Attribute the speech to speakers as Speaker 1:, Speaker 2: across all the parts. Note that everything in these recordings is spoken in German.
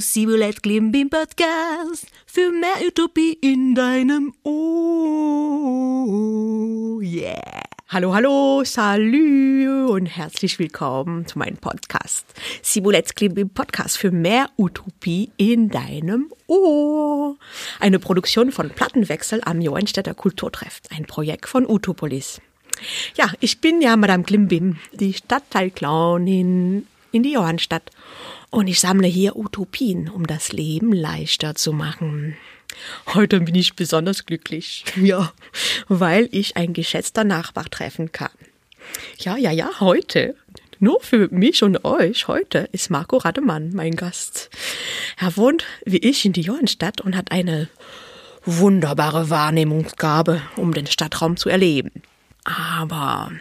Speaker 1: Sibulet Klimbim Podcast für mehr Utopie in deinem Ohr. Yeah. Hallo, hallo, salü und herzlich willkommen zu meinem Podcast. Sibulets Klimbim Podcast für mehr Utopie in deinem Ohr. Eine Produktion von Plattenwechsel am Johannstädter Kulturtreff, ein Projekt von Utopolis. Ja, ich bin ja Madame Klimbim, die Stadtteilclownin in die Johannstadt. Und ich sammle hier Utopien, um das Leben leichter zu machen. Heute bin ich besonders glücklich. Ja, weil ich ein geschätzter Nachbar treffen kann. Ja, ja, ja, heute. Nur für mich und euch heute ist Marco Rademann mein Gast. Er wohnt wie ich in die Johannstadt und hat eine wunderbare Wahrnehmungsgabe, um den Stadtraum zu erleben. Aber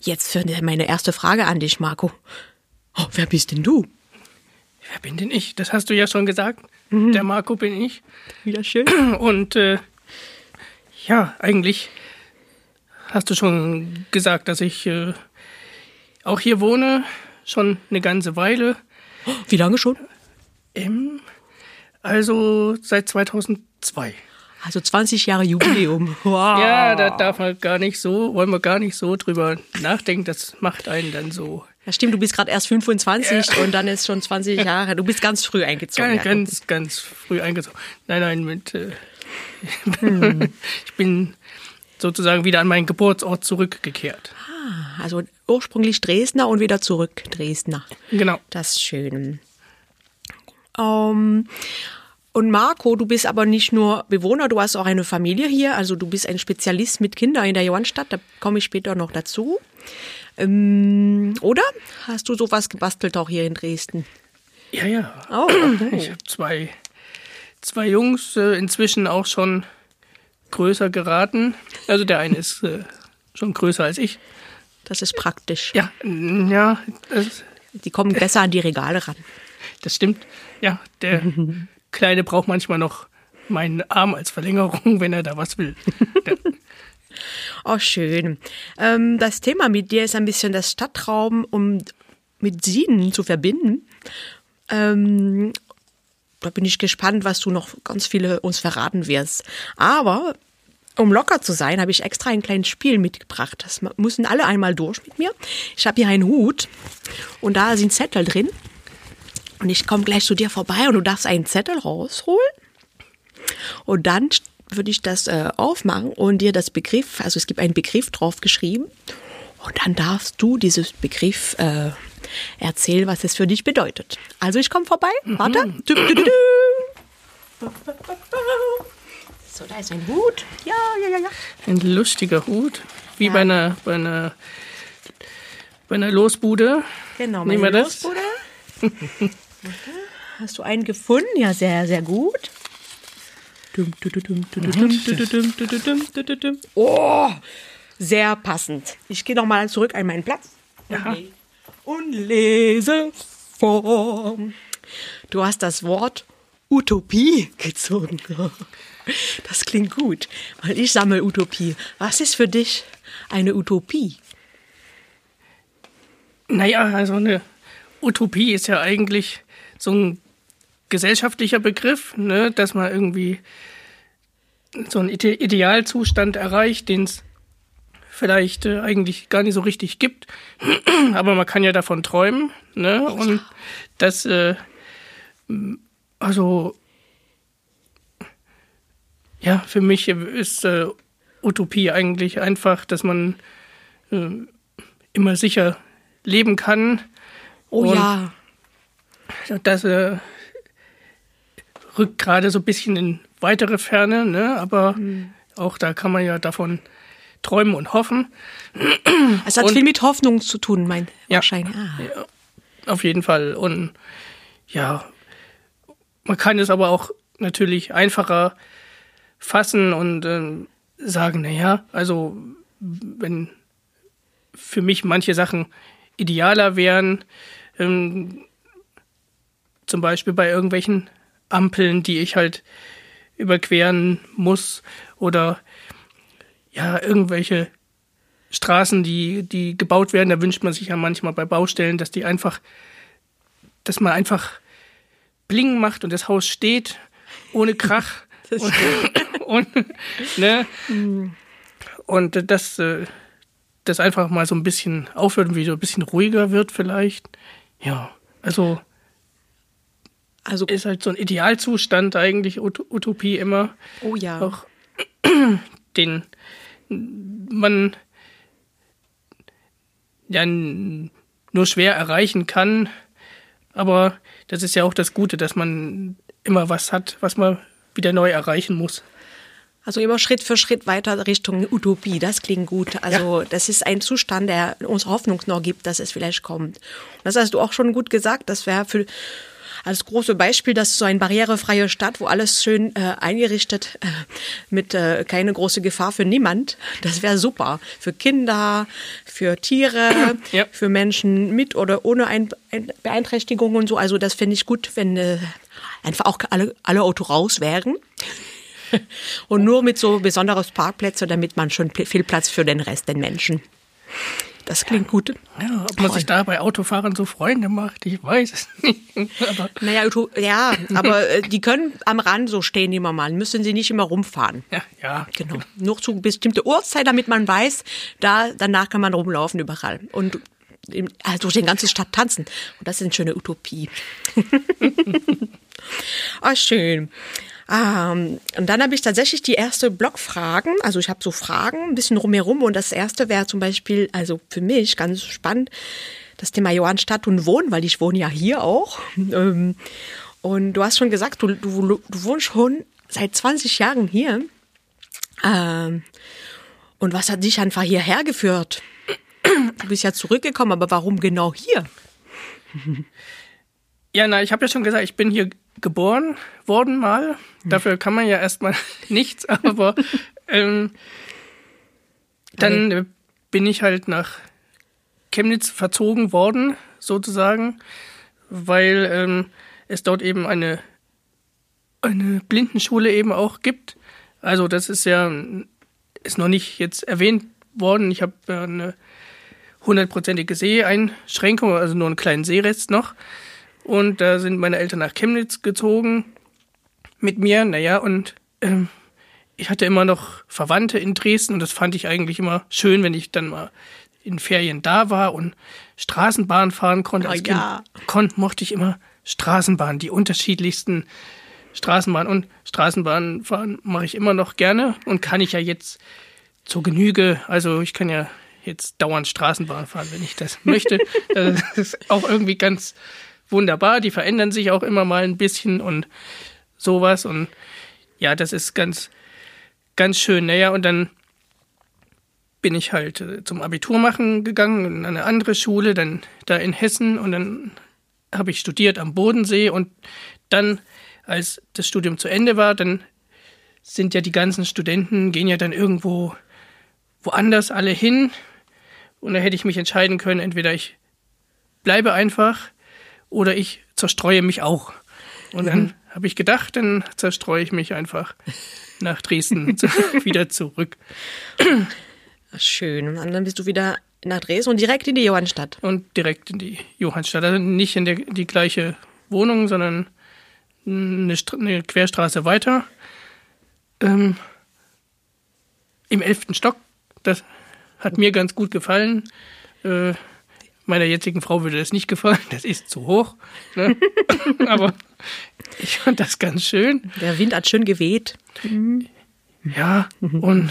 Speaker 1: jetzt für meine erste Frage an dich, Marco. Oh, wer bist denn du?
Speaker 2: Wer bin denn ich? Das hast du ja schon gesagt. Mhm. Der Marco bin ich.
Speaker 1: Wieder schön.
Speaker 2: Und äh, ja, eigentlich hast du schon gesagt, dass ich äh, auch hier wohne, schon eine ganze Weile.
Speaker 1: Wie lange schon?
Speaker 2: Ähm, also seit 2002.
Speaker 1: Also 20 Jahre Jubiläum.
Speaker 2: Wow. Ja, da darf man gar nicht so, wollen wir gar nicht so drüber nachdenken. Das macht einen dann so.
Speaker 1: Ja, stimmt, du bist gerade erst 25 ja. und dann ist schon 20 Jahre. Du bist ganz früh eingezogen.
Speaker 2: Ganz, ganz, ganz früh eingezogen. Nein, nein, mit. Äh, hm. ich bin sozusagen wieder an meinen Geburtsort zurückgekehrt.
Speaker 1: Ah, also ursprünglich Dresdner und wieder zurück Dresdner.
Speaker 2: Genau.
Speaker 1: Das ist schön. Um, ähm, und Marco, du bist aber nicht nur Bewohner, du hast auch eine Familie hier. Also du bist ein Spezialist mit Kindern in der Johannstadt. Da komme ich später noch dazu. Ähm, oder hast du sowas gebastelt auch hier in Dresden?
Speaker 2: Ja, ja. Oh. Ich habe zwei, zwei Jungs äh, inzwischen auch schon größer geraten. Also der eine ist äh, schon größer als ich.
Speaker 1: Das ist praktisch.
Speaker 2: Ja, ja.
Speaker 1: die kommen besser an die Regale ran.
Speaker 2: Das stimmt. Ja, der Kleine braucht manchmal noch meinen Arm als Verlängerung, wenn er da was will.
Speaker 1: oh, schön. Ähm, das Thema mit dir ist ein bisschen das Stadtraum, um mit Sienen zu verbinden. Ähm, da bin ich gespannt, was du noch ganz viele uns verraten wirst. Aber um locker zu sein, habe ich extra ein kleines Spiel mitgebracht. Das müssen alle einmal durch mit mir. Ich habe hier einen Hut und da sind Zettel drin. Und ich komme gleich zu dir vorbei und du darfst einen Zettel rausholen. Und dann würde ich das äh, aufmachen und dir das Begriff, also es gibt einen Begriff drauf geschrieben. Und dann darfst du dieses Begriff äh, erzählen, was es für dich bedeutet. Also ich komme vorbei. Mhm. Warte. Du, du, du, so, da ist ein Hut. Ja, ja, ja, ja.
Speaker 2: Ein lustiger Hut. Wie ja. bei, einer, bei, einer, bei einer Losbude.
Speaker 1: Genau, meine Nehmen wir Losbude. Hast du einen gefunden? Ja, sehr, sehr gut. Oh, sehr passend. Ich gehe nochmal zurück an meinen Platz
Speaker 2: ja.
Speaker 1: und lese vor. Du hast das Wort Utopie gezogen. Das klingt gut, weil ich sammle Utopie. Was ist für dich eine Utopie?
Speaker 2: Naja, also eine Utopie ist ja eigentlich so ein gesellschaftlicher Begriff, ne, dass man irgendwie so einen Idealzustand erreicht, den es vielleicht äh, eigentlich gar nicht so richtig gibt. Aber man kann ja davon träumen. Ne? Und das, äh, also, ja, für mich ist äh, Utopie eigentlich einfach, dass man äh, immer sicher leben kann
Speaker 1: Oh und ja.
Speaker 2: Das äh, rückt gerade so ein bisschen in weitere Ferne, ne? aber mhm. auch da kann man ja davon träumen und hoffen.
Speaker 1: Es hat und, viel mit Hoffnung zu tun, mein
Speaker 2: ja, wahrscheinlich. Ah. Ja, auf jeden Fall. Und ja, man kann es aber auch natürlich einfacher fassen und äh, sagen, naja, also wenn für mich manche Sachen idealer wären, ähm, zum Beispiel bei irgendwelchen Ampeln, die ich halt überqueren muss oder ja, irgendwelche Straßen, die, die gebaut werden, da wünscht man sich ja manchmal bei Baustellen, dass die einfach, dass man einfach Bling macht und das Haus steht ohne Krach.
Speaker 1: Das
Speaker 2: und, und, ne? und das, äh, das einfach mal so ein bisschen aufhört und wieder ein bisschen ruhiger wird vielleicht. Ja, also
Speaker 1: Also,
Speaker 2: ist halt so ein Idealzustand eigentlich, Ut Utopie immer.
Speaker 1: oh ja.
Speaker 2: Auch den man ja nur schwer erreichen kann. Aber das ist ja auch das Gute, dass man immer was hat, was man wieder neu erreichen muss.
Speaker 1: Also immer Schritt für Schritt weiter Richtung Utopie. Das klingt gut. Also das ist ein Zustand, der uns Hoffnung noch gibt, dass es vielleicht kommt. Und das hast du auch schon gut gesagt. Das wäre für als große Beispiel, dass so eine barrierefreie Stadt, wo alles schön äh, eingerichtet, äh, mit äh, keine große Gefahr für niemand. Das wäre super für Kinder, für Tiere,
Speaker 2: Ja.
Speaker 1: für Menschen mit oder ohne ein, ein Beeinträchtigung und so. Also das finde ich gut, wenn äh, einfach auch alle alle Auto raus wären. Und nur mit so besonderes Parkplätze, damit man schon viel Platz für den Rest, den Menschen. Das klingt gut.
Speaker 2: Ja, ob man sich da bei Autofahrern so Freunde macht, ich weiß es nicht. Aber
Speaker 1: Naja, ja, aber äh, die können am Rand so stehen immer mal, müssen sie nicht immer rumfahren.
Speaker 2: ja, ja.
Speaker 1: Genau. Nur zu bestimmte Uhrzeit, damit man weiß, da danach kann man rumlaufen überall. Und also durch den ganzen Stadt tanzen. Und das ist eine schöne Utopie. Ah, schön. Ähm, und dann habe ich tatsächlich die erste Blogfragen. Also ich habe so Fragen ein bisschen rumherum. Und das erste wäre zum Beispiel, also für mich ganz spannend, das Thema Johannstadt und Wohnen, weil ich wohne ja hier auch. Ähm, und du hast schon gesagt, du, du, du wohnst schon seit 20 Jahren hier. Ähm, und was hat dich einfach hierher geführt? Du bist ja zurückgekommen, aber warum genau hier?
Speaker 2: Ja, na, ich habe ja schon gesagt, ich bin hier geboren worden mal. Dafür kann man ja erstmal nichts, aber ähm, dann äh, bin ich halt nach Chemnitz verzogen worden, sozusagen, weil ähm, es dort eben eine, eine Blindenschule eben auch gibt. Also das ist ja, ist noch nicht jetzt erwähnt worden. Ich habe eine hundertprozentige Seheinschränkung, also nur einen kleinen Sehrest noch. Und da sind meine Eltern nach Chemnitz gezogen mit mir. Naja, und ähm, ich hatte immer noch Verwandte in Dresden und das fand ich eigentlich immer schön, wenn ich dann mal in Ferien da war und Straßenbahn fahren konnte.
Speaker 1: Oh
Speaker 2: Als
Speaker 1: ja.
Speaker 2: Kind kon mochte ich immer Straßenbahn, die unterschiedlichsten Straßenbahn und Straßenbahn fahren mache ich immer noch gerne und kann ich ja jetzt zur Genüge. Also ich kann ja jetzt dauernd Straßenbahn fahren, wenn ich das möchte. das ist auch irgendwie ganz wunderbar. Die verändern sich auch immer mal ein bisschen und sowas. Und ja, das ist ganz, ganz schön. Naja, und dann bin ich halt äh, zum Abitur machen gegangen in eine andere Schule, dann da in Hessen und dann habe ich studiert am Bodensee und dann, als das Studium zu Ende war, dann sind ja die ganzen Studenten, gehen ja dann irgendwo woanders alle hin und da hätte ich mich entscheiden können, entweder ich bleibe einfach oder ich zerstreue mich auch. Und dann habe ich gedacht, dann zerstreue ich mich einfach nach Dresden wieder zurück.
Speaker 1: Schön. Und dann bist du wieder nach Dresden und direkt in die Johannstadt.
Speaker 2: und direkt in die Johannstadt. Also nicht in der, die gleiche Wohnung, sondern eine, eine Querstraße weiter. Ähm, Im elften Stock. Das hat mir ganz gut gefallen. Äh, meiner jetzigen Frau würde das nicht gefallen. Das ist zu hoch. Ne? Aber ich fand das ganz schön.
Speaker 1: Der Wind hat schön geweht.
Speaker 2: Ja, und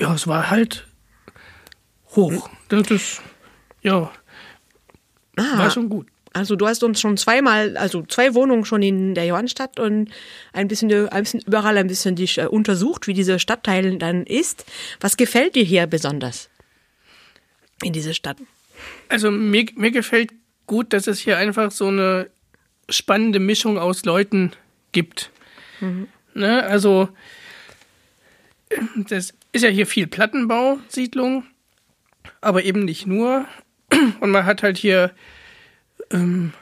Speaker 2: ja, es war halt hoch. Das ist, ja, war schon gut.
Speaker 1: Also du hast uns schon zweimal, also zwei Wohnungen schon in der Johannstadt und ein bisschen, ein bisschen überall ein bisschen dich äh, untersucht, wie dieser Stadtteil dann ist. Was gefällt dir hier besonders in dieser Stadt?
Speaker 2: Also mir, mir gefällt gut, dass es hier einfach so eine spannende Mischung aus Leuten gibt. Ne? Also das ist ja hier viel Plattenbau, Siedlung, aber eben nicht nur. Und man hat halt hier ähm,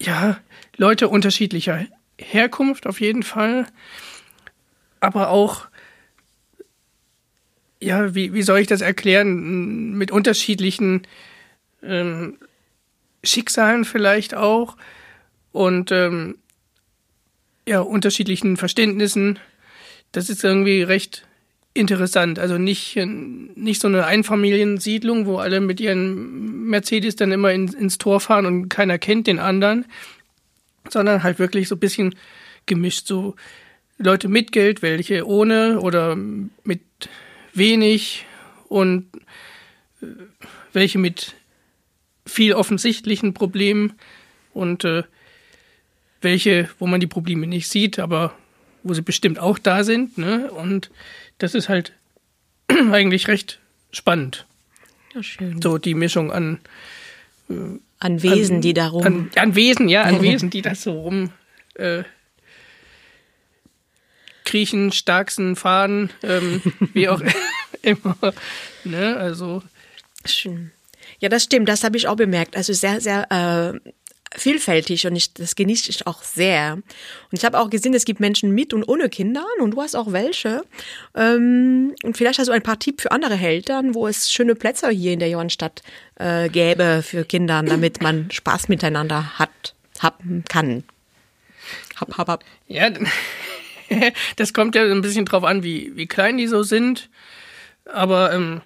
Speaker 2: ja Leute unterschiedlicher Herkunft auf jeden Fall, aber auch ja, wie, wie soll ich das erklären? Mit unterschiedlichen ähm, Schicksalen vielleicht auch und ähm, ja, unterschiedlichen Verständnissen. Das ist irgendwie recht interessant. Also nicht, nicht so eine Einfamiliensiedlung, wo alle mit ihren Mercedes dann immer in, ins Tor fahren und keiner kennt den anderen, sondern halt wirklich so ein bisschen gemischt. So Leute mit Geld, welche ohne oder mit wenig und äh, welche mit viel offensichtlichen Problemen und äh, welche, wo man die Probleme nicht sieht, aber wo sie bestimmt auch da sind. Ne? Und das ist halt eigentlich recht spannend.
Speaker 1: Ja, schön.
Speaker 2: So die Mischung an
Speaker 1: äh, an Wesen,
Speaker 2: an,
Speaker 1: die darum.
Speaker 2: An, an, Wesen, ja, an Wesen, die das so rum äh, kriechen, starksen, fahren, ähm, wie auch immer. Ne? Also.
Speaker 1: Schön. Ja, das stimmt, das habe ich auch bemerkt. Also sehr, sehr äh, vielfältig und ich, das genieße ich auch sehr. Und ich habe auch gesehen, es gibt Menschen mit und ohne Kinder und du hast auch welche. Ähm, und vielleicht hast du ein paar Tipps für andere Eltern, wo es schöne Plätze hier in der Johannstadt äh, gäbe für Kinder, damit man Spaß miteinander hat, haben kann.
Speaker 2: Hab, hab, hab. Ja, das kommt ja ein bisschen drauf an, wie, wie klein die so sind. Aber ähm,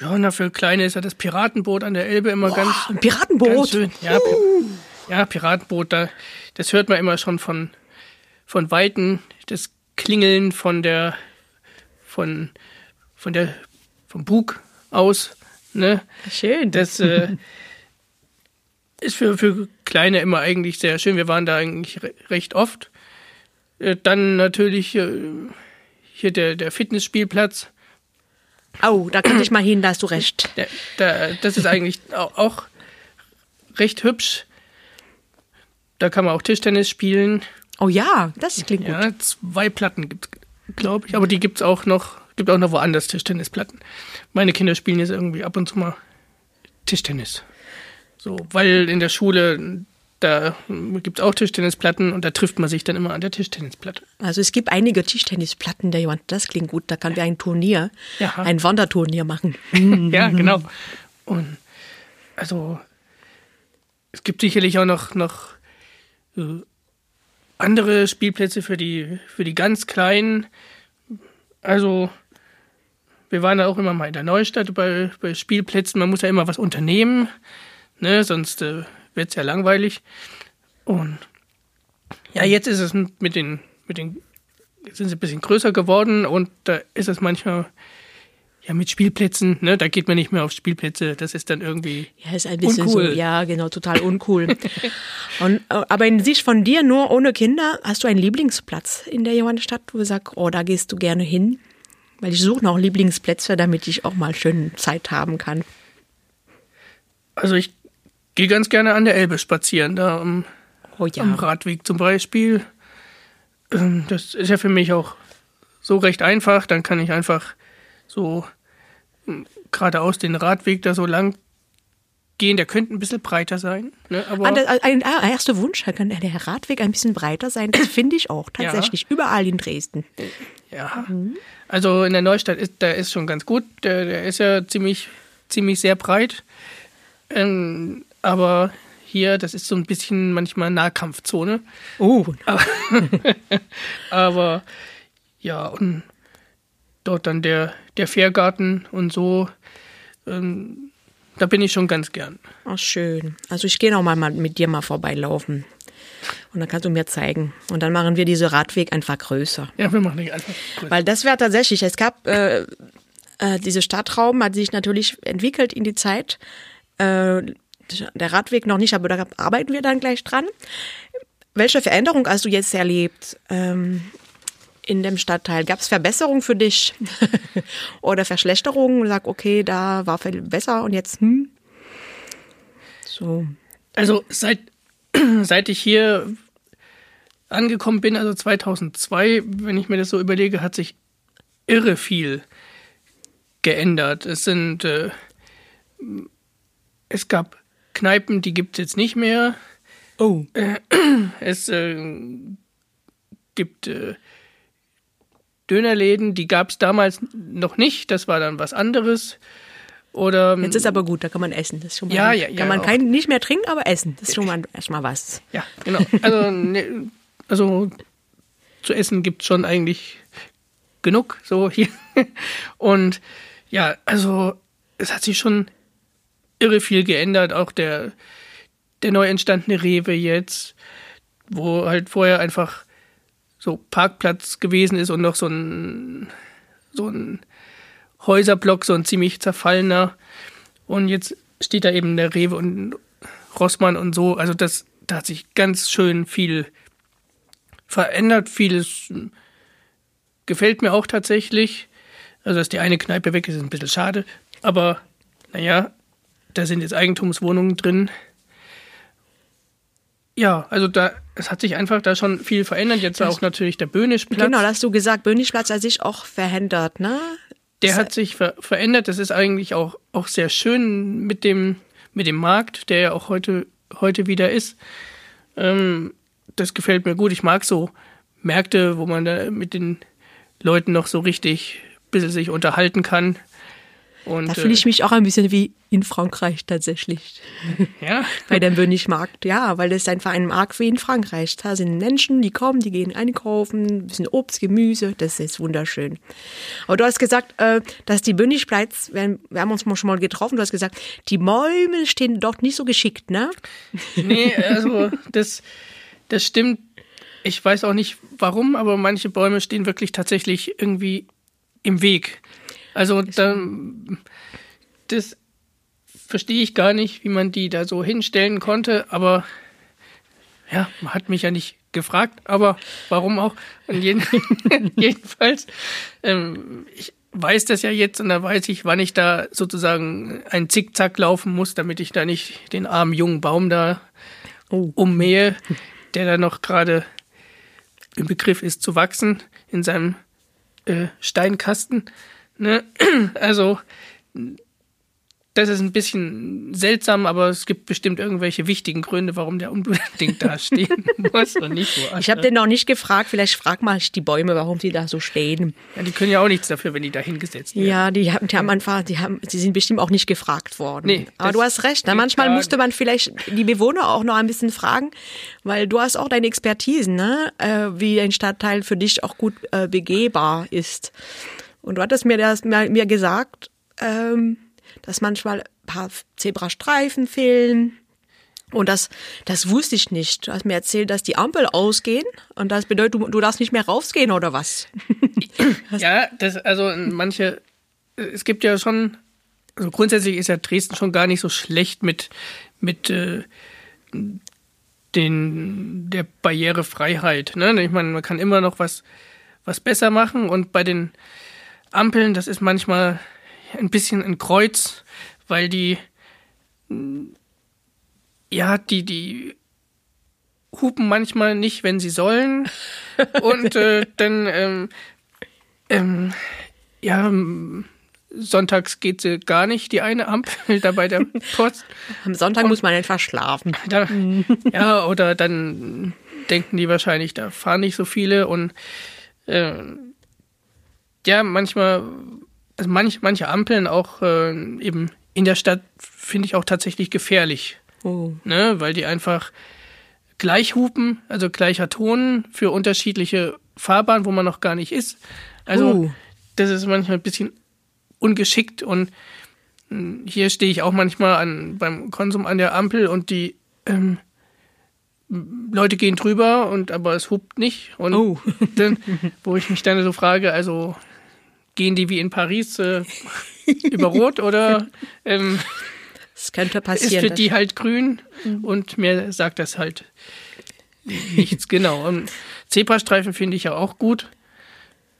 Speaker 2: ja, na, für Kleine ist ja das Piratenboot an der Elbe immer Boah, ganz.
Speaker 1: Ein Piratenboot? Ganz schön.
Speaker 2: Ja, uh. ja, Piratenboot, da, das hört man immer schon von, von Weitem. Das Klingeln von der, von, von der, vom Bug aus. Ne?
Speaker 1: Schön.
Speaker 2: Das äh, ist für, für Kleine immer eigentlich sehr schön. Wir waren da eigentlich recht oft. Äh, dann natürlich äh, hier der, der Fitnessspielplatz.
Speaker 1: Oh, da könnte ich mal hin, da hast du recht.
Speaker 2: Der, der, das ist eigentlich auch, auch recht hübsch. Da kann man auch Tischtennis spielen.
Speaker 1: Oh ja, das klingt
Speaker 2: ja, gut. Zwei Platten gibt glaube ich. Aber die gibt es auch noch, gibt auch noch woanders Tischtennisplatten. Meine Kinder spielen jetzt irgendwie ab und zu mal Tischtennis. So, weil in der Schule da gibt es auch Tischtennisplatten und da trifft man sich dann immer an der Tischtennisplatte.
Speaker 1: Also es gibt einige Tischtennisplatten, der jemand, das klingt gut, da kann wir ein Turnier, ja. ein Wanderturnier machen.
Speaker 2: ja, genau. Und also es gibt sicherlich auch noch, noch äh, andere Spielplätze für die, für die ganz Kleinen. Also wir waren da auch immer mal in der Neustadt bei, bei Spielplätzen. Man muss ja immer was unternehmen, ne? sonst äh, wird es ja langweilig. Und ja, jetzt ist es mit den, mit den, sind sie ein bisschen größer geworden und da ist es manchmal ja, mit Spielplätzen, ne, da geht man nicht mehr auf Spielplätze, das ist dann irgendwie
Speaker 1: Ja, ist ein bisschen uncool. so, ja, genau, total uncool. und, aber in Sicht von dir, nur ohne Kinder, hast du einen Lieblingsplatz in der Johannstadt, wo du sagst, oh, da gehst du gerne hin? Weil ich suche noch Lieblingsplätze, damit ich auch mal schön Zeit haben kann.
Speaker 2: Also ich gehe ganz gerne an der Elbe spazieren, da am, oh ja. am Radweg zum Beispiel. Ähm, das ist ja für mich auch so recht einfach. Dann kann ich einfach so hm, geradeaus den Radweg da so lang gehen. Der könnte ein bisschen breiter sein. Ne? Aber
Speaker 1: ein, ein, ein erster Wunsch, kann der Radweg ein bisschen breiter sein. Das finde ich auch tatsächlich ja. überall in Dresden.
Speaker 2: Ja, mhm. also in der Neustadt ist der ist schon ganz gut. Der, der ist ja ziemlich ziemlich sehr breit. Ähm, aber hier, das ist so ein bisschen manchmal Nahkampfzone.
Speaker 1: Oh.
Speaker 2: Aber, aber ja, und dort dann der, der Fährgarten und so. Ähm, da bin ich schon ganz gern.
Speaker 1: Ach, schön. Also ich gehe noch mal mit dir mal vorbeilaufen. Und dann kannst du mir zeigen. Und dann machen wir diesen Radweg einfach größer.
Speaker 2: Ja, wir machen den einfach
Speaker 1: größer. Weil das wäre tatsächlich, es gab, äh, äh, dieser Stadtraum hat sich natürlich entwickelt in die Zeit. Äh, der Radweg noch nicht, aber da arbeiten wir dann gleich dran. Welche Veränderung hast du jetzt erlebt ähm, in dem Stadtteil? Gab es Verbesserungen für dich oder Verschlechterungen? Sag, okay, da war viel besser und jetzt, hm?
Speaker 2: So. Also seit, seit ich hier angekommen bin, also 2002, wenn ich mir das so überlege, hat sich irre viel geändert. Es sind, äh, es gab Kneipen, die gibt es jetzt nicht mehr.
Speaker 1: Oh.
Speaker 2: Äh, es äh, gibt äh, Dönerläden, die gab es damals noch nicht, das war dann was anderes. Oder,
Speaker 1: Jetzt ist aber gut, da kann man essen. Das ist schon mal,
Speaker 2: Ja, ja,
Speaker 1: kann
Speaker 2: ja,
Speaker 1: man
Speaker 2: auch.
Speaker 1: kein, nicht mehr trinken, aber essen. Das ist schon mal erstmal was.
Speaker 2: Ja, genau. Also, ne, also zu essen gibt's schon eigentlich genug, so hier. Und ja, also es hat sich schon irre viel geändert. Auch der, der neu entstandene Rewe jetzt, wo halt vorher einfach so Parkplatz gewesen ist und noch so ein, so ein Häuserblock, so ein ziemlich zerfallener. Und jetzt steht da eben der Rewe und Rossmann und so. Also das, da hat sich ganz schön viel verändert. Vieles gefällt mir auch tatsächlich. Also, dass die eine Kneipe weg ist, ist ein bisschen schade. Aber, naja, da sind jetzt Eigentumswohnungen drin. Ja, also da, es hat sich einfach da schon viel verändert. Jetzt auch natürlich der Böhnischplatz.
Speaker 1: Genau, hast du gesagt, Böhnischplatz hat sich auch verändert, ne?
Speaker 2: Der hat sich ver verändert. Das ist eigentlich auch, auch sehr schön mit dem, mit dem Markt, der ja auch heute, heute wieder ist. Ähm, das gefällt mir gut. Ich mag so Märkte, wo man da mit den Leuten noch so richtig ein bisschen sich unterhalten kann. Und,
Speaker 1: Da fühle ich
Speaker 2: äh,
Speaker 1: mich auch ein bisschen wie in Frankreich tatsächlich.
Speaker 2: ja,
Speaker 1: Bei dem Böhnischmarkt, ja, weil das einfach ein Markt wie in Frankreich. Da sind Menschen, die kommen, die gehen einkaufen, ein bisschen Obst, Gemüse, das ist wunderschön. Aber du hast gesagt, äh, dass die Böhnischplatz, wir wir haben uns schon mal getroffen, du hast gesagt, die Bäume stehen dort nicht so geschickt, ne?
Speaker 2: nee, also das, das stimmt. Ich weiß auch nicht warum, aber manche Bäume stehen wirklich tatsächlich irgendwie im Weg. Also dann, das verstehe ich gar nicht, wie man die da so hinstellen konnte, aber ja, man hat mich ja nicht gefragt, aber warum auch? Und jeden, jedenfalls, ähm, ich weiß das ja jetzt und da weiß ich, wann ich da sozusagen einen Zickzack laufen muss, damit ich da nicht den armen jungen Baum da
Speaker 1: Oh.
Speaker 2: ummähe, der da noch gerade im Begriff ist zu wachsen in seinem äh, Steinkasten. Ne? Also, das ist ein bisschen seltsam, aber es gibt bestimmt irgendwelche wichtigen Gründe, warum der unbedingt da stehen muss und nicht woanders.
Speaker 1: Ich habe den noch nicht gefragt, vielleicht frag mal die Bäume, warum die da so stehen.
Speaker 2: ja, die können ja auch nichts dafür, wenn die da hingesetzt werden.
Speaker 1: Ja, die haben, die haben einfach, die haben, sie sind bestimmt auch nicht gefragt worden.
Speaker 2: Nee,
Speaker 1: Aber du hast recht. Ne? Manchmal
Speaker 2: gar
Speaker 1: musste man vielleicht die Bewohner auch noch ein bisschen fragen, weil du hast auch deine Expertise, ne? äh, wie ein Stadtteil für dich auch gut äh, begehbar ist. Und du hattest mir das mir, gesagt, ähm, dass manchmal ein paar Zebrastreifen fehlen. Und das, das wusste ich nicht. Du hast mir erzählt, dass die Ampel ausgehen und das bedeutet, du, du darfst nicht mehr rausgehen oder was?
Speaker 2: Ja, das, also manche, es gibt ja schon, also grundsätzlich ist ja Dresden schon gar nicht so schlecht mit, mit äh, den, der Barrierefreiheit. Ne? Ich meine, man kann immer noch was, was besser machen und bei den Ampeln, das ist manchmal ein bisschen ein Kreuz, weil die, mh, ja, die, die hupen manchmal nicht, wenn sie sollen. Und äh, dann, ähm, ähm, ja, sonntags geht sie gar nicht, die eine Ampel da bei der Post.
Speaker 1: Am Sonntag muss man einfach schlafen.
Speaker 2: Da, ja, oder dann denken die wahrscheinlich, da fahren nicht so viele und äh, ja, manchmal, also manch, manche Ampeln auch äh, eben in der Stadt finde ich auch tatsächlich gefährlich,
Speaker 1: Oh.
Speaker 2: ne, weil die einfach gleich hupen, also gleicher Ton für unterschiedliche Fahrbahnen, wo man noch gar nicht ist. Also
Speaker 1: Uh.
Speaker 2: das ist manchmal ein bisschen ungeschickt und mh, hier stehe ich auch manchmal an, beim Konsum an der Ampel und die ähm, Leute gehen drüber und aber es hupt nicht und
Speaker 1: Oh.
Speaker 2: dann, wo ich mich dann so frage, also gehen die wie in Paris äh, über Rot oder ähm,
Speaker 1: Das könnte
Speaker 2: ist
Speaker 1: passieren.
Speaker 2: für die halt grün und mir sagt das halt nichts genau. Und Zebrastreifen finde ich ja auch gut.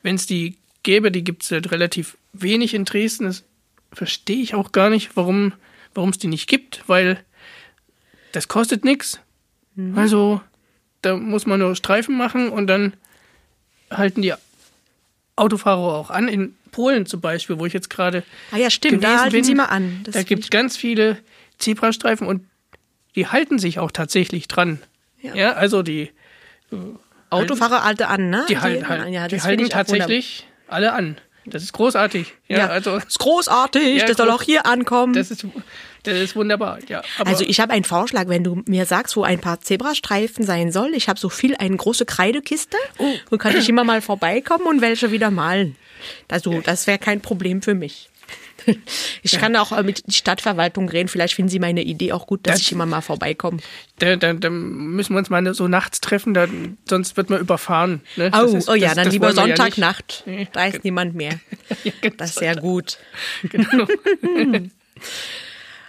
Speaker 2: Wenn es die gäbe, die gibt es halt relativ wenig in Dresden. Das verstehe ich auch gar nicht, warum es die nicht gibt, weil das kostet nichts. Also da muss man nur Streifen machen und dann halten die Autofahrer auch an. In Polen zum Beispiel, wo ich jetzt gerade
Speaker 1: ah ja, stimmt, da halten
Speaker 2: bin,
Speaker 1: Sie mal an. Das
Speaker 2: da gibt es ganz viele Zebrastreifen und die halten sich auch tatsächlich dran.
Speaker 1: Ja.
Speaker 2: Ja, also die
Speaker 1: ich Autofahrer alte an, ne?
Speaker 2: Die, halten, halt,
Speaker 1: ja,
Speaker 2: die halten tatsächlich alle an. Das ist großartig. Ja,
Speaker 1: Ja,
Speaker 2: also
Speaker 1: ist großartig,
Speaker 2: Ja,
Speaker 1: das soll auch hier ankommen.
Speaker 2: das ist, das ist wunderbar. Ja,
Speaker 1: also ich habe einen Vorschlag, wenn du mir sagst, wo ein paar Zebrastreifen sein soll. Ich habe so viel, eine große Kreidekiste.
Speaker 2: Oh.
Speaker 1: Und kann ich immer mal vorbeikommen und welche wieder malen. Also das wäre kein Problem für mich. Ich kann auch äh, mit der Stadtverwaltung reden. Vielleicht finden sie meine Idee auch gut, dass
Speaker 2: Das-
Speaker 1: ich immer mal vorbeikomme.
Speaker 2: da, da, da müssen wir uns mal so nachts treffen, da, sonst wird man überfahren. Ne?
Speaker 1: Oh,
Speaker 2: ist-
Speaker 1: oh ja,
Speaker 2: das-
Speaker 1: dann
Speaker 2: das
Speaker 1: lieber
Speaker 2: ja
Speaker 1: Sonntagnacht.
Speaker 2: nicht.
Speaker 1: Da ist niemand mehr.
Speaker 2: Ja, genau.
Speaker 1: Das ist sehr gut.
Speaker 2: Genau.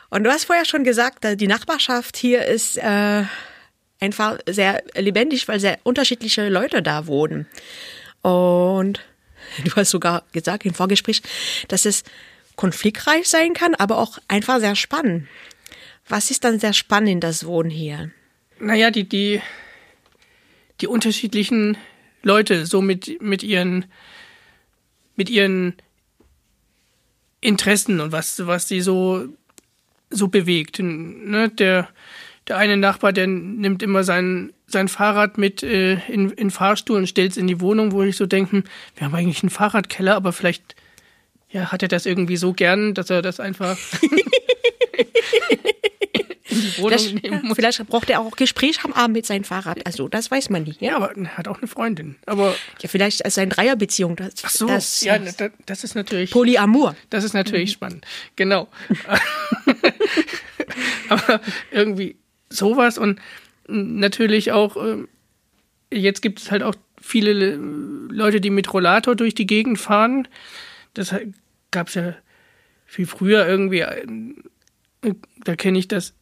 Speaker 1: Und du hast vorher schon gesagt, die Nachbarschaft hier ist äh, einfach sehr lebendig, weil sehr unterschiedliche Leute da wohnen. Und du hast sogar gesagt im Vorgespräch, dass es konfliktreich sein kann, aber auch einfach sehr spannend. Was ist dann sehr spannend in das Wohnen hier?
Speaker 2: Naja, die, die, die unterschiedlichen Leute, so mit, mit ihren, mit ihren Interessen und was, was sie so, so bewegt. Ne? Der, der eine Nachbar, der nimmt immer sein, sein Fahrrad mit äh, in, in Fahrstuhl und stellt es in die Wohnung, wo ich so denke, hm, wir haben eigentlich einen Fahrradkeller, aber vielleicht ja, hat er das irgendwie so gern, dass er das einfach in die Wohnung
Speaker 1: Das,
Speaker 2: nehmen muss.
Speaker 1: vielleicht braucht er auch Gespräch am Abend mit seinem Fahrrad. Also das weiß man nicht. Ja,
Speaker 2: Ja, aber er hat auch eine Freundin. Aber
Speaker 1: ja vielleicht ist eine Dreierbeziehung. Das,
Speaker 2: ach so,
Speaker 1: das,
Speaker 2: ja, das, das ist natürlich
Speaker 1: Polyamor.
Speaker 2: das ist natürlich spannend. Genau. aber irgendwie sowas und natürlich auch ähm, jetzt gibt es halt auch viele Le- Leute, die mit Rollator durch die Gegend fahren. Das gab es ja viel früher irgendwie. äh, Da kenne ich das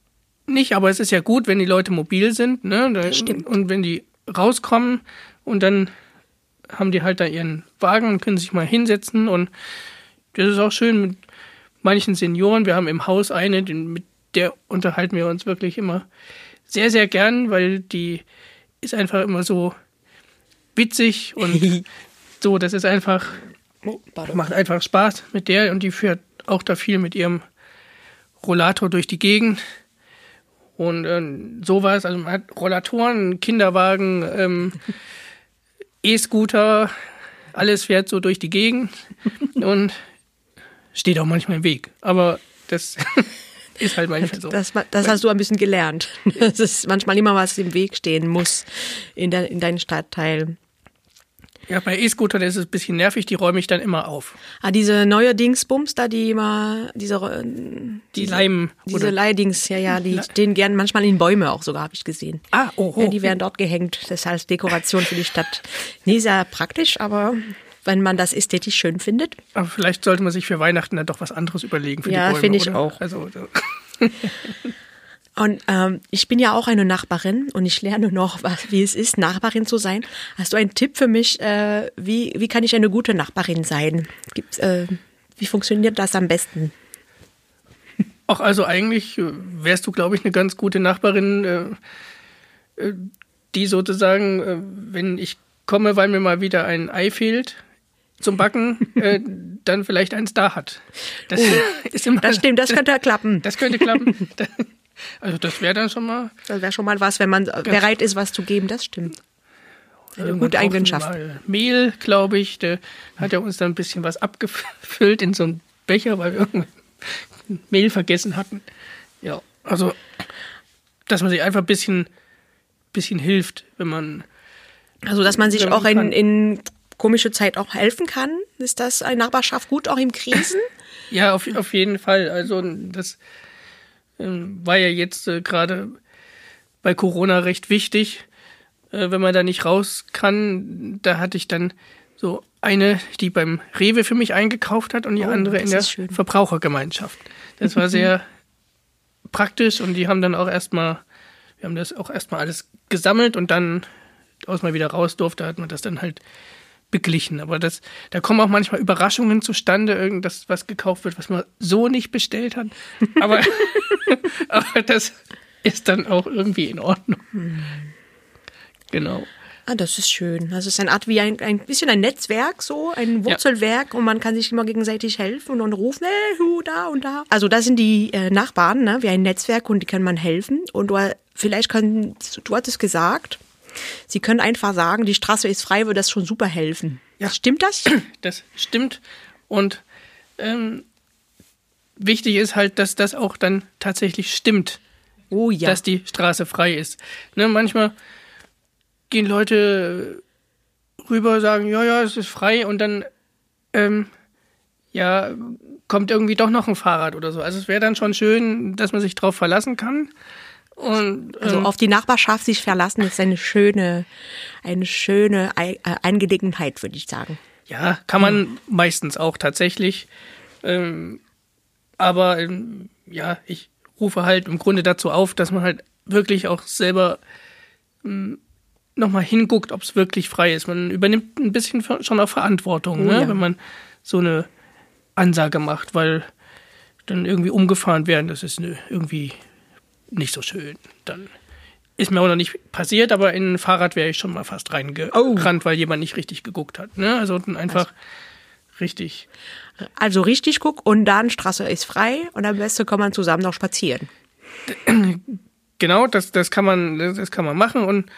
Speaker 2: nicht, aber es ist ja gut, wenn die Leute mobil sind, ne? Da. Und wenn die rauskommen und dann haben die halt da ihren Wagen und können sich mal hinsetzen und das ist auch schön mit manchen Senioren. Wir haben im Haus eine, mit der unterhalten wir uns wirklich immer sehr, sehr gern, weil die ist einfach immer so witzig und so, das ist einfach. Macht einfach Spaß mit der und die führt auch da viel mit ihrem Rollator durch die Gegend. Und ähm, sowas, also man hat Rollatoren, Kinderwagen, ähm, E-Scooter, alles fährt so durch die Gegend und steht auch manchmal im Weg. Aber das ist halt manchmal so.
Speaker 1: Das, das hast du ein bisschen gelernt. Dass es manchmal immer was im Weg stehen muss in, der, in deinem Stadtteil.
Speaker 2: Ja, bei E-Scootern ist es ein bisschen nervig, die räume ich dann immer auf.
Speaker 1: Ah, diese neue Dingsbums da, die immer, diese,
Speaker 2: Die Leim.
Speaker 1: diese Leihdings, ja, ja, die stehen gern manchmal in Bäume auch sogar, habe ich gesehen.
Speaker 2: Ah, oh, oh.
Speaker 1: Ja, die werden dort gehängt. Das als Dekoration für die Stadt. Nee, sehr praktisch, aber wenn man das ästhetisch schön findet.
Speaker 2: Aber vielleicht sollte man sich für Weihnachten dann doch was anderes überlegen für
Speaker 1: Ja,
Speaker 2: die Bäume.
Speaker 1: finde ich
Speaker 2: oder?
Speaker 1: auch.
Speaker 2: Also, so.
Speaker 1: Und ähm, ich bin ja auch eine Nachbarin und ich lerne noch, was, wie es ist, Nachbarin zu sein. Hast du einen Tipp für mich, äh, wie, wie kann ich eine gute Nachbarin sein? Gibt's, äh, wie funktioniert das am besten?
Speaker 2: Auch also eigentlich äh, wärst du, glaube ich, eine ganz gute Nachbarin, äh, äh, die sozusagen, äh, wenn ich komme, weil mir mal wieder ein Ei fehlt zum Backen, äh, dann vielleicht eins da hat. Das ist immer,
Speaker 1: Oh. Das stimmt, das könnte klappen.
Speaker 2: Das könnte klappen. Also das wäre dann schon mal
Speaker 1: Das wäre schon mal was, wenn man bereit ist, was zu geben, das stimmt. Eine
Speaker 2: Man
Speaker 1: gute Eigenschaft.
Speaker 2: Mehl, glaube ich. Der hat ja uns dann ein bisschen was abgefüllt in so einen Becher, weil wir irgendwie Mehl vergessen hatten. Ja, also, dass man sich einfach ein bisschen, bisschen hilft, wenn man.
Speaker 1: Also, dass man sich auch in, in komische Zeit auch helfen kann. Ist das eine Nachbarschaft gut, auch in Krisen?
Speaker 2: Ja, auf, auf jeden Fall. Also, das war ja jetzt äh, gerade bei Corona recht wichtig, äh, wenn man da nicht raus kann. Da hatte ich dann so eine, die beim Rewe für mich eingekauft hat und die
Speaker 1: Oh,
Speaker 2: andere in der
Speaker 1: schön.
Speaker 2: Verbrauchergemeinschaft. Das war sehr praktisch und die haben dann auch erstmal, wir haben das auch erstmal alles gesammelt und dann, als man wieder raus durfte, hat man das dann halt beglichen. Aber das, da kommen auch manchmal Überraschungen zustande, irgendwas, was gekauft wird, was man so nicht bestellt hat. Aber, aber das ist dann auch irgendwie in Ordnung. Genau.
Speaker 1: Ah, das ist schön. Das ist eine Art wie ein, ein bisschen ein Netzwerk, so ein Wurzelwerk und man kann sich immer gegenseitig helfen und rufen, hey, hu, da und da. Also das sind die äh, Nachbarn, ne, wie ein Netzwerk und die kann man helfen. Und du, vielleicht kann, du hattest gesagt, Sie können einfach sagen, die Straße ist frei, würde das schon super helfen.
Speaker 2: Ja.
Speaker 1: Stimmt das?
Speaker 2: Das stimmt. Und ähm, wichtig ist halt, dass das auch dann tatsächlich stimmt,
Speaker 1: Oh ja.
Speaker 2: dass die Straße frei ist. Ne, manchmal gehen Leute rüber, sagen, ja, ja, es ist frei und dann ähm, ja, kommt irgendwie doch noch ein Fahrrad oder so. Also es wäre dann schon schön, dass man sich drauf verlassen kann. Und
Speaker 1: also
Speaker 2: ähm,
Speaker 1: auf die Nachbarschaft sich verlassen ist eine schöne, eine schöne äh, Angelegenheit, würde ich sagen.
Speaker 2: Ja, kann man meistens auch tatsächlich. Ähm, aber ähm, ja, ich rufe halt im Grunde dazu auf, dass man halt wirklich auch selber ähm, nochmal hinguckt, ob es wirklich frei ist. Man übernimmt ein bisschen schon auch Verantwortung,
Speaker 1: Oh
Speaker 2: ne?
Speaker 1: ja.
Speaker 2: wenn man so eine Ansage macht, weil dann irgendwie umgefahren werden, das ist irgendwie nicht so schön. Dann ist mir auch noch nicht passiert, aber in ein Fahrrad wäre ich schon mal fast reingerannt, weil jemand nicht richtig geguckt hat. Ne? Also einfach richtig.
Speaker 1: Also richtig guck und dann Straße ist frei und am besten kann man zusammen noch spazieren.
Speaker 2: Genau, das, das kann man, das kann man machen und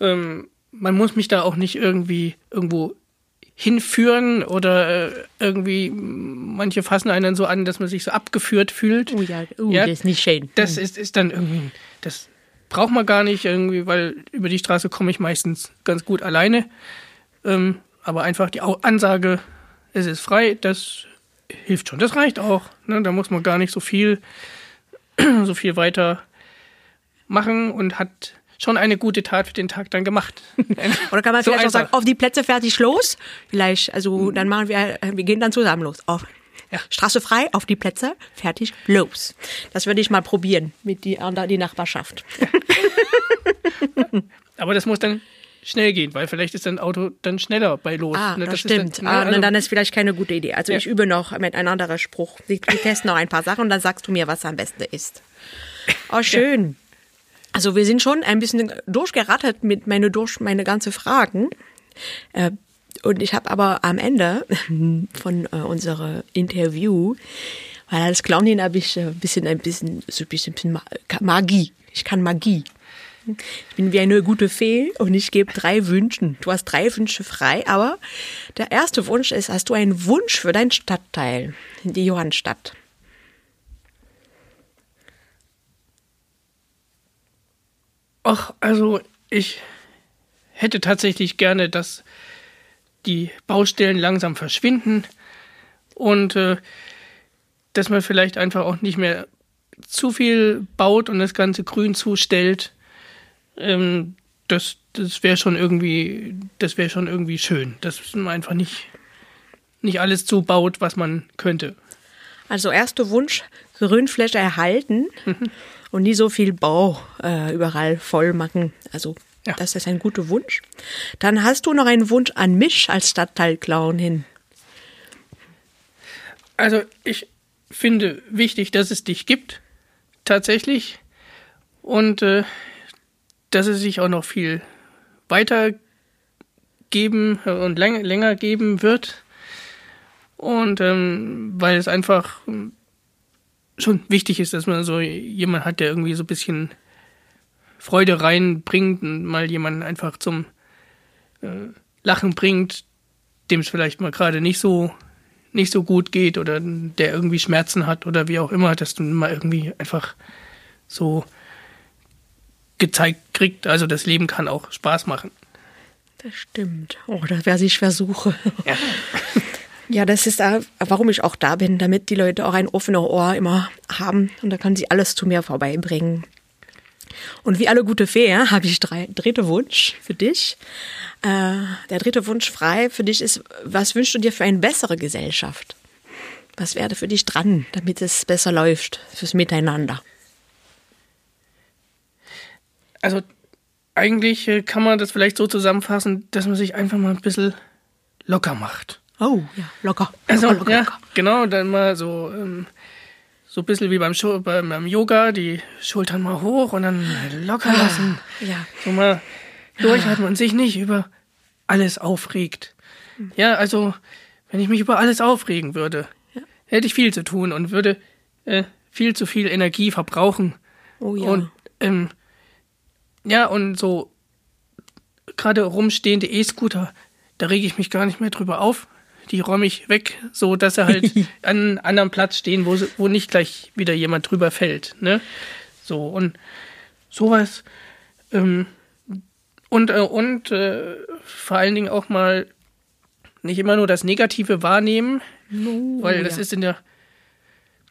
Speaker 2: ähm, man muss mich da auch nicht irgendwie irgendwo hinführen oder äh, irgendwie manche fassen einen so an, dass man sich so abgeführt fühlt.
Speaker 1: Oh ja, oh,
Speaker 2: Ja,
Speaker 1: das ist nicht schön.
Speaker 2: Das ist, ist dann irgendwie, das braucht man gar nicht irgendwie, weil über die Straße komme ich meistens ganz gut alleine. Ähm, aber einfach die Ansage, es ist frei, das hilft schon. Das reicht auch. Ne? Da muss man gar nicht so viel, so viel weiter machen und hat schon eine gute Tat für den Tag dann gemacht.
Speaker 1: Oder kann man
Speaker 2: So
Speaker 1: vielleicht auch sagen,
Speaker 2: einfach.
Speaker 1: auf die Plätze fertig los? Vielleicht, also dann machen wir, äh, wir gehen dann zusammen los. Auf
Speaker 2: Ja.
Speaker 1: Straße frei, auf die Plätze, fertig, los. Das würde ich mal probieren mit die, die Nachbarschaft.
Speaker 2: Aber das muss dann schnell gehen, weil vielleicht ist ein Auto dann schneller bei los.
Speaker 1: Ah,
Speaker 2: ne?
Speaker 1: das,
Speaker 2: ist
Speaker 1: stimmt.
Speaker 2: Dann, ne?
Speaker 1: ah,
Speaker 2: also-
Speaker 1: dann ist vielleicht keine gute Idee. Also
Speaker 2: Ja.
Speaker 1: ich übe noch mit einem anderen Spruch. Wir testen noch ein paar Sachen und dann sagst du mir, was am besten ist. Oh, schön. Also wir sind schon ein bisschen durchgerattert mit meine durch meine ganze Fragen. Äh, und ich habe aber am Ende von äh, unserem Interview, weil als Clownin habe ich äh, ein bisschen ein bisschen so ein bisschen, bisschen Ma- Magie. Ich kann Magie. Ich bin wie eine gute Fee und ich gebe drei Wünschen. Du hast drei Wünsche frei, aber der erste Wunsch ist, hast du einen Wunsch für deinen Stadtteil, die Johannstadt?
Speaker 2: Ach, also ich hätte tatsächlich gerne, dass die Baustellen langsam verschwinden und äh, dass man vielleicht einfach auch nicht mehr zu viel baut und das Ganze grün zustellt. Ähm, das das wäre schon irgendwie, das wäre schon irgendwie schön, dass man einfach nicht, nicht alles zubaut, was man könnte.
Speaker 1: Also erster Wunsch, Grünfläche erhalten und nie so viel Bau äh, überall voll machen. Also
Speaker 2: Ja.
Speaker 1: das ist ein guter Wunsch. Dann hast du noch einen Wunsch an mich als Stadtteilclown hin.
Speaker 2: Also ich finde wichtig, dass es dich gibt, tatsächlich. Und äh, dass es sich auch noch viel weiter geben und länger, geben wird. Und ähm, weil es einfach schon wichtig ist, dass man so jemand hat, der irgendwie so ein bisschen Freude reinbringt und mal jemanden einfach zum äh, Lachen bringt, dem es vielleicht mal gerade nicht so nicht so gut geht oder der irgendwie Schmerzen hat oder wie auch immer, dass du mal irgendwie einfach so gezeigt kriegt, also das Leben kann auch Spaß machen.
Speaker 1: Das stimmt. Oh, das wäre ich versuche.
Speaker 2: Ja.
Speaker 1: Ja, das ist, äh, warum ich auch da bin, damit die Leute auch ein offenes Ohr immer haben und da kann sie alles zu mir vorbeibringen. Und wie alle gute Fee habe ich drei, dritte Wunsch für dich. Äh, der dritte Wunsch frei für dich ist, was wünschst du dir für eine bessere Gesellschaft? Was wäre für dich dran, damit es besser läuft fürs Miteinander?
Speaker 2: Also eigentlich äh, kann man das vielleicht so zusammenfassen, dass man sich einfach mal ein bisschen locker macht.
Speaker 1: Oh, ja, locker.
Speaker 2: Also,
Speaker 1: locker, locker,
Speaker 2: ja,
Speaker 1: locker.
Speaker 2: genau, dann mal so, ähm, so ein bisschen wie beim, Schu beim, beim Yoga, die Schultern mal hoch und dann locker lassen.
Speaker 1: ja.
Speaker 2: So mal durchatmen und sich nicht über alles aufregt. Ja, also, wenn ich mich über alles aufregen würde, hätte ich viel zu tun und würde äh, viel zu viel Energie verbrauchen.
Speaker 1: Oh ja.
Speaker 2: Und ähm, ja, und so gerade rumstehende E-Scooter, da rege ich mich gar nicht mehr drüber auf. Die räume ich weg, so dass sie halt an einem anderen Platz stehen, wo, wo nicht gleich wieder jemand drüber fällt. Ne? So, und sowas. Ähm, und äh, und äh, vor allen Dingen auch mal nicht immer nur das Negative wahrnehmen,
Speaker 1: Oh,
Speaker 2: weil das
Speaker 1: ja.
Speaker 2: ist in der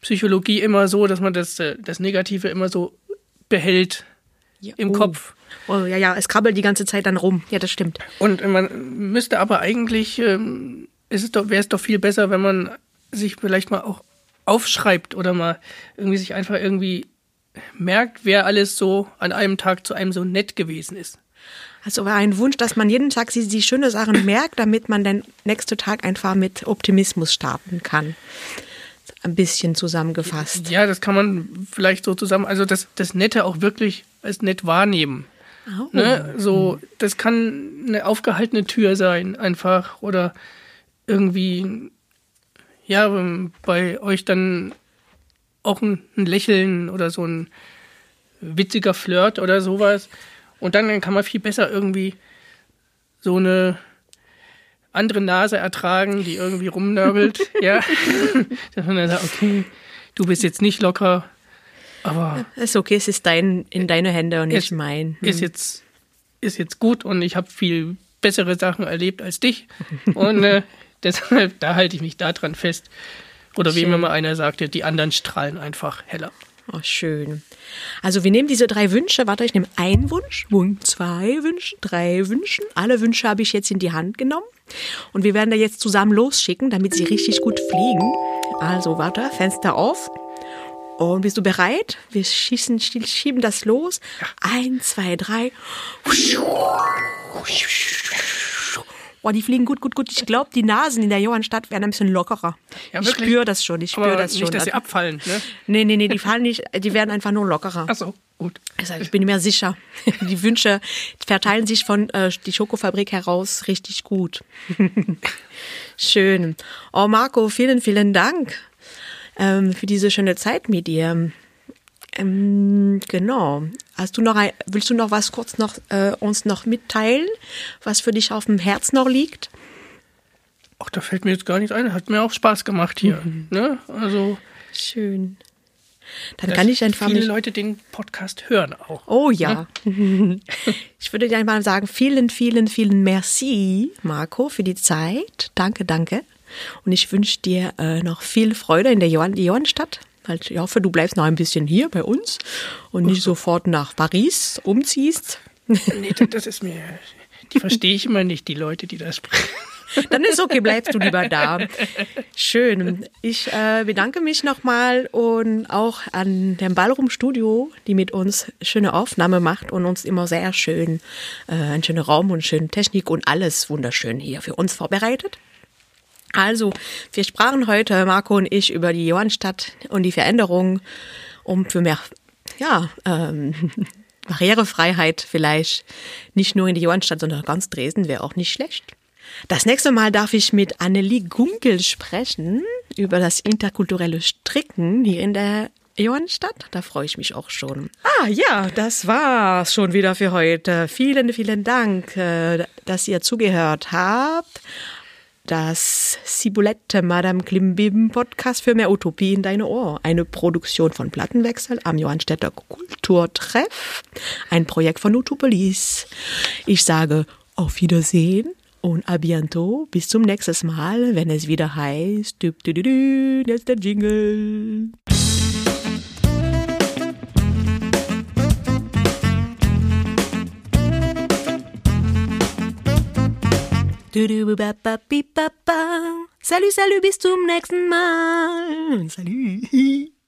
Speaker 2: Psychologie immer so, dass man das, äh, das Negative immer so behält
Speaker 1: Ja,
Speaker 2: im
Speaker 1: oh.
Speaker 2: Kopf.
Speaker 1: Oh, ja, ja, es krabbelt die ganze Zeit dann rum. Ja, das stimmt.
Speaker 2: Und man müsste aber eigentlich, ähm, ist es doch, wäre es doch viel besser, wenn man sich vielleicht mal auch aufschreibt oder mal irgendwie sich einfach irgendwie merkt, wer alles so an einem Tag zu einem so nett gewesen ist.
Speaker 1: Also war ein Wunsch, dass man jeden Tag sich die schönen Sachen merkt, damit man den nächsten Tag einfach mit Optimismus starten kann. Ein bisschen zusammengefasst.
Speaker 2: Ja, das kann man vielleicht so zusammen, also das, das Nette auch wirklich als nett wahrnehmen.
Speaker 1: Oh.
Speaker 2: Ne? So, das kann eine aufgehaltene Tür sein, einfach. Oder irgendwie, ja, ähm, bei euch dann auch ein, ein Lächeln oder so ein witziger Flirt oder sowas. Und dann kann man viel besser irgendwie so eine andere Nase ertragen, die irgendwie rumnörgelt. ja. Dass man dann sagt, okay, du bist jetzt nicht locker, aber
Speaker 1: Ist okay, es ist dein, in deine Hände und nicht
Speaker 2: ist,
Speaker 1: mein.
Speaker 2: ist jetzt ist jetzt gut und ich habe viel bessere Sachen erlebt als dich und äh, deshalb da halte ich mich da dran fest. Oder wie
Speaker 1: Schön.
Speaker 2: mir mal einer sagte, die anderen strahlen einfach heller.
Speaker 1: Oh, schön. Also wir nehmen diese drei Wünsche. Warte, ich nehme einen Wunsch, Wunsch, zwei Wünsche, drei Wünsche. Alle Wünsche habe ich jetzt in die Hand genommen. Und wir werden da jetzt zusammen losschicken, damit sie richtig gut fliegen. Also warte, Fenster auf. Und bist du bereit? Wir schießen, schieben das los. Eins, zwei, drei. Boah, die fliegen gut, gut, gut. Ich glaube, die Nasen in der Johannstadt werden ein bisschen lockerer.
Speaker 2: Ja,
Speaker 1: ich spüre das schon, ich spüre das
Speaker 2: nicht,
Speaker 1: schon.
Speaker 2: dass sie abfallen. Ne?
Speaker 1: Nee, nee, nee, die fallen nicht, die werden einfach nur lockerer.
Speaker 2: Achso, gut.
Speaker 1: Also ich bin mir sicher, die Wünsche verteilen sich von äh, die Schokofabrik heraus richtig gut. Schön. Oh Marco, vielen, vielen Dank ähm, für diese schöne Zeit mit dir. Ähm, genau. Hast du noch ein, willst du noch was kurz noch äh, uns noch mitteilen, was für dich auf dem Herz noch liegt?
Speaker 2: Ach, da fällt mir jetzt gar nichts ein. Hat mir auch Spaß gemacht hier. Ne? Also,
Speaker 1: Schön. Dann kann ich einfach
Speaker 2: viele Leute den Podcast hören auch.
Speaker 1: Oh ja. Ich würde dir einmal sagen, vielen, vielen, vielen Merci, Marco, für die Zeit. Danke, danke. Und ich wünsche dir äh, noch viel Freude in der Johann Johannstadt. Halt, ich hoffe, du bleibst noch ein bisschen hier bei uns und nicht sofort nach Paris umziehst.
Speaker 2: Nee, das- ist mir. Die verstehe ich immer nicht, die Leute, die das sprechen.
Speaker 1: Dann ist okay, bleibst du lieber da. Schön. Ich äh, bedanke mich nochmal und auch an dem Ballroom Studio, die mit uns schöne Aufnahme macht und uns immer sehr schön äh, einen schönen Raum und schöne Technik und alles wunderschön hier für uns vorbereitet. Also, wir sprachen heute, Marco und ich, über die Johannstadt und die Veränderung, um für mehr, ja, ähm, Barrierefreiheit vielleicht nicht nur in die Johannstadt, sondern ganz Dresden wäre auch nicht schlecht. Das nächste Mal darf ich mit Annelie Gunkel sprechen über das interkulturelle Stricken hier in der Johannstadt. Da freue ich mich auch schon. Ah ja, das war's schon wieder für heute. Vielen, vielen Dank, äh, dass ihr zugehört habt. Das Sibulette Madame Klimbim Podcast für mehr Utopie in deine Ohr. Eine Produktion von Plattenwechsel am Johannstädter Kulturtreff. Ein Projekt von Utopolis. Ich sage auf Wiedersehen und a bientôt. Bis zum nächsten Mal, wenn es wieder heißt. Jetzt der Jingle. Salut, salut, bis zum nächsten Mal. Salut.